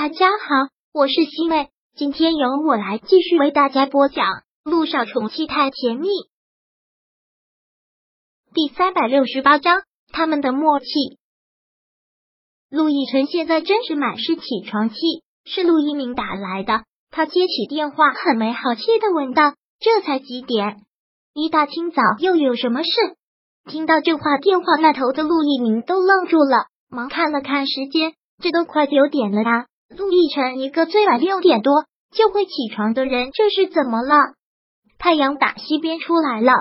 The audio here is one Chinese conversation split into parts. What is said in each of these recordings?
大家好，我是西妹，今天由我来继续为大家播讲《路上宠妻太甜蜜》第三百六十八章。他们的默契。陆亦辰现在真是满是起床气，是陆一鸣打来的。他接起电话，很没好气的问道：“这才几点？一大清早又有什么事？”听到这话，电话那头的陆一鸣都愣住了，忙看了看时间，这都快九点了啊！陆亦辰一个最晚六点多就会起床的人，这是怎么了？太阳打西边出来了，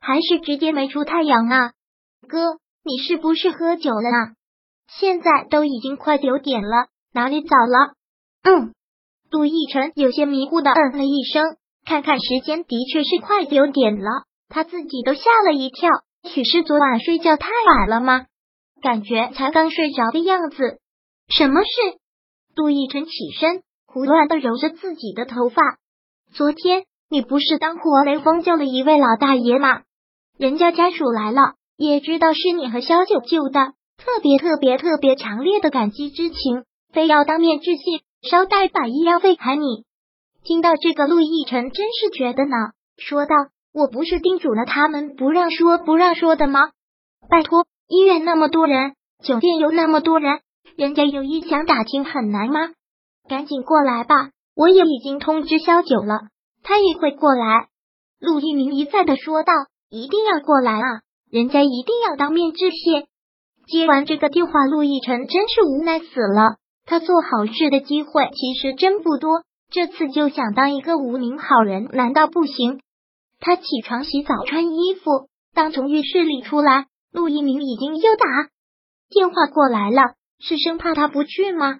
还是直接没出太阳啊？哥，你是不是喝酒了啊？现在都已经快九点了，哪里早了？嗯，陆亦辰有些迷糊的嗯了一声，看看时间，的确是快九点了，他自己都吓了一跳，许是昨晚睡觉太晚了吗？感觉才刚睡着的样子，什么事？杜奕晨起身，胡乱的揉着自己的头发。昨天你不是当活雷锋救了一位老大爷吗？人家家属来了，也知道是你和萧九救的，特别特别特别强烈的感激之情，非要当面致谢，捎带把医药费还你。听到这个，陆亦辰真是觉得呢，说道：“我不是叮嘱了他们不让说不让说的吗？拜托，医院那么多人，酒店有那么多人。”人家有意想打听很难吗？赶紧过来吧！我也已经通知萧九了，他也会过来。陆一鸣一再的说道：“一定要过来啊！人家一定要当面致谢。”接完这个电话，陆亦辰真是无奈死了。他做好事的机会其实真不多，这次就想当一个无名好人，难道不行？他起床洗澡穿衣服，当从浴室里出来，陆一鸣已经又打电话过来了。是生怕他不去吗？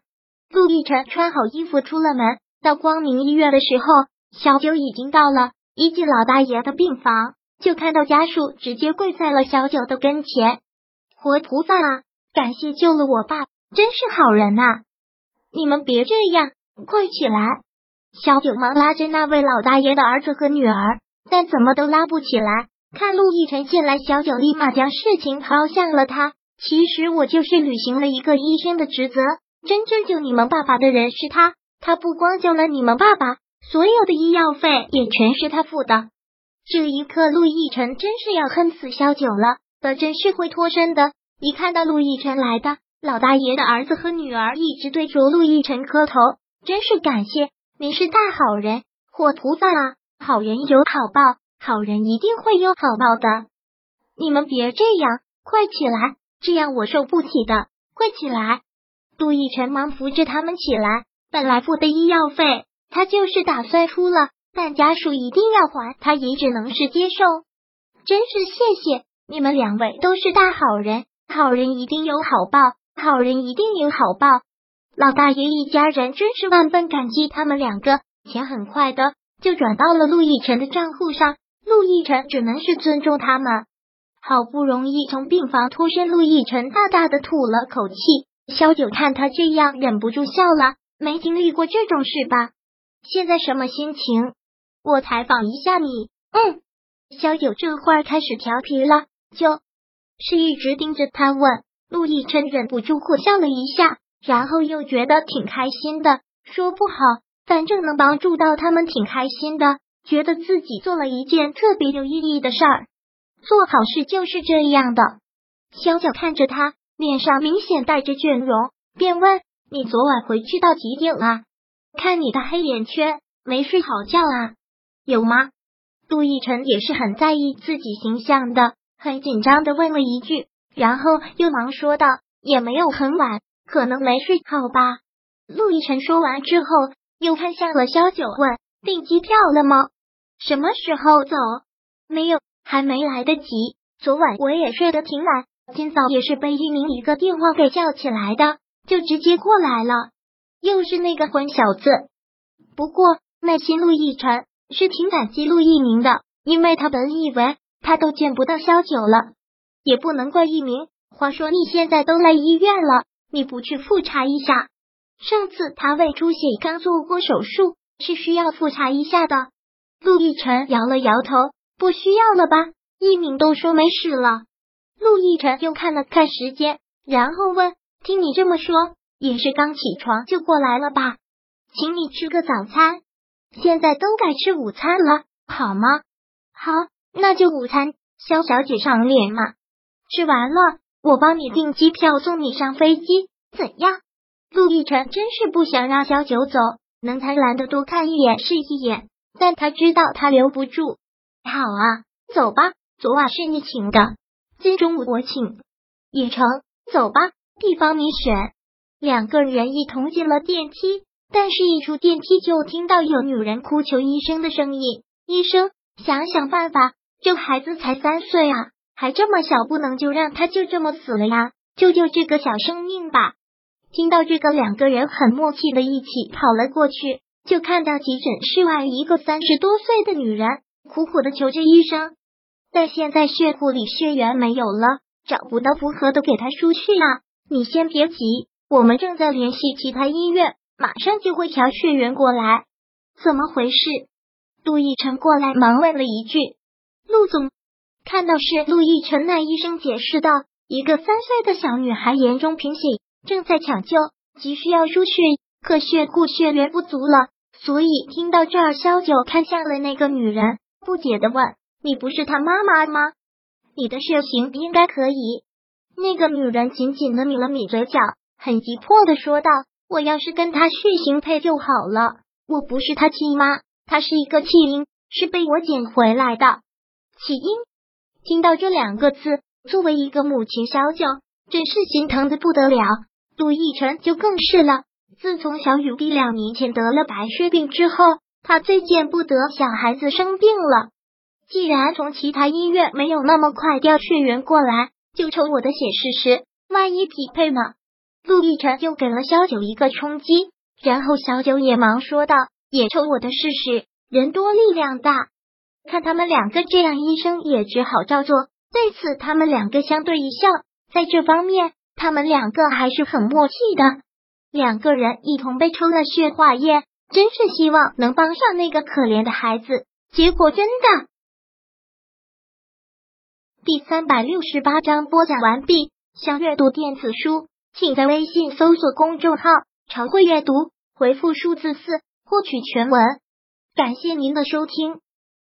陆亦辰穿好衣服出了门，到光明医院的时候，小九已经到了。一进老大爷的病房，就看到家属直接跪在了小九的跟前。活菩萨啊，感谢救了我爸，真是好人呐！你们别这样，快起来！小九忙拉着那位老大爷的儿子和女儿，但怎么都拉不起来。看陆亦辰进来，小九立马将事情抛向了他。其实我就是履行了一个医生的职责，真正救你们爸爸的人是他，他不光救了你们爸爸，所有的医药费也全是他付的。这一刻，陆亦辰真是要恨死萧九了，可真是会脱身的。一看到陆亦辰来的，老大爷的儿子和女儿一直对着陆亦辰磕头，真是感谢您是大好人，活菩萨啊！好人有好报，好人一定会有好报的。你们别这样，快起来！这样我受不起的，快起来！杜奕晨忙扶着他们起来。本来付的医药费，他就是打算出了，但家属一定要还，他也只能是接受。真是谢谢你们两位，都是大好人，好人一定有好报，好人一定有好报。老大爷一家人真是万分感激他们两个，钱很快的就转到了陆亦辰的账户上，陆亦辰只能是尊重他们。好不容易从病房脱身，陆亦辰大大的吐了口气。萧九看他这样，忍不住笑了。没经历过这种事吧？现在什么心情？我采访一下你。嗯，萧九这会儿开始调皮了，就是一直盯着他问。陆亦辰忍不住苦笑了一下，然后又觉得挺开心的，说不好，反正能帮助到他们，挺开心的，觉得自己做了一件特别有意义的事儿。做好事就是这样的。小九看着他，脸上明显带着倦容，便问：“你昨晚回去到几点啊？看你的黑眼圈，没睡好觉啊？有吗？”陆奕辰也是很在意自己形象的，很紧张的问了一句，然后又忙说道：“也没有很晚，可能没睡好吧。”陆亦辰说完之后，又看向了萧九，问：“订机票了吗？什么时候走？没有。”还没来得及，昨晚我也睡得挺晚，今早也是被一鸣一个电话给叫起来的，就直接过来了。又是那个混小子。不过内心陆亦辰是挺感激陆一鸣的，因为他本以为他都见不到萧九了，也不能怪一鸣。话说你现在都来医院了，你不去复查一下？上次他胃出血刚做过手术，是需要复查一下的。陆亦辰摇了摇头。不需要了吧？一鸣都说没事了。陆亦辰又看了看时间，然后问：“听你这么说，也是刚起床就过来了吧？请你吃个早餐。现在都该吃午餐了，好吗？好，那就午餐。肖小姐赏脸嘛。吃完了，我帮你订机票，送你上飞机，怎样？陆亦辰真是不想让萧九走，能贪婪的多看一眼是一眼，但他知道他留不住。好啊，走吧。昨晚是你请的，今中午我请。也成，走吧。地方你选。两个人一同进了电梯，但是一出电梯就听到有女人哭求医生的声音。医生，想想办法，这孩子才三岁啊，还这么小，不能就让他就这么死了呀！救救这个小生命吧！听到这个，两个人很默契的一起跑了过去，就看到急诊室外一个三十多岁的女人苦苦的求着医生，但现在血库里血源没有了，找不到符合的给他输去啊！你先别急，我们正在联系其他医院，马上就会调血源过来。怎么回事？陆亦辰过来忙问了一句：“陆总，看到是陆亦辰。”那医生解释道：“一个三岁的小女孩严重贫血。”正在抢救，急需要输血，可血库血源不足了。所以听到这儿，萧九看向了那个女人，不解的问：“你不是他妈妈吗？你的血型应该可以。”那个女人紧紧的抿了抿嘴角，很急迫的说道：“我要是跟他血型配就好了。我不是他亲妈，他是一个弃婴，是被我捡回来的。”弃婴。听到这两个字，作为一个母亲，小九真是心疼的不得了。陆亦辰就更是了。自从小雨滴两年前得了白血病之后，他最见不得小孩子生病了。既然从其他医院没有那么快调血源过来，就抽我的血试试，万一匹配呢？陆亦辰又给了小九一个冲击，然后小九也忙说道：“也抽我的试试，人多力量大。”看他们两个这样，医生也只好照做。对此，他们两个相对一笑，在这方面。他们两个还是很默契的，两个人一同被抽了血化验，真是希望能帮上那个可怜的孩子。结果真的，第三百六十八章播讲完毕。想阅读电子书，请在微信搜索公众号“常会阅读”，回复数字四获取全文。感谢您的收听。